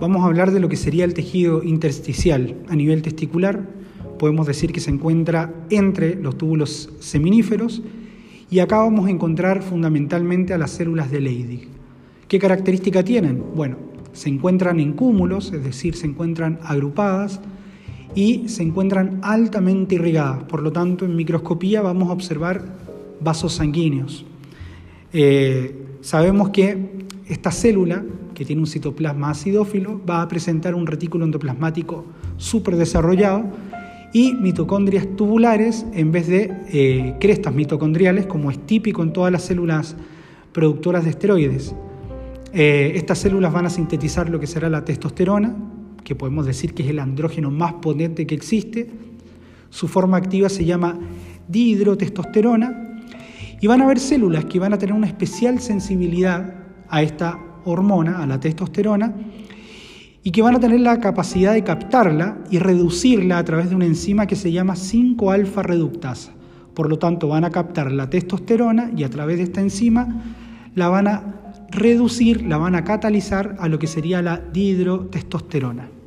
vamos a hablar de lo que sería el tejido intersticial a nivel testicular. Podemos decir que se encuentra entre los túbulos seminíferos y acá vamos a encontrar fundamentalmente a las células de Leydig. ¿Qué característica tienen? Bueno, se encuentran en cúmulos, es decir, se encuentran agrupadas y se encuentran altamente irrigadas. Por lo tanto, en microscopía vamos a observar vasos sanguíneos. Eh, sabemos que esta célula, que tiene un citoplasma acidófilo, va a presentar un retículo endoplasmático súper desarrollado y mitocondrias tubulares en vez de eh, crestas mitocondriales, como es típico en todas las células productoras de esteroides. Eh, estas células van a sintetizar lo que será la testosterona, que podemos decir que es el andrógeno más potente que existe. Su forma activa se llama dihidrotestosterona y van a haber células que van a tener una especial sensibilidad a esta hormona, a la testosterona, y que van a tener la capacidad de captarla y reducirla a través de una enzima que se llama 5-alfa reductasa. Por lo tanto, van a captar la testosterona y a través de esta enzima la van a reducir, la van a catalizar a lo que sería la dihidrotestosterona.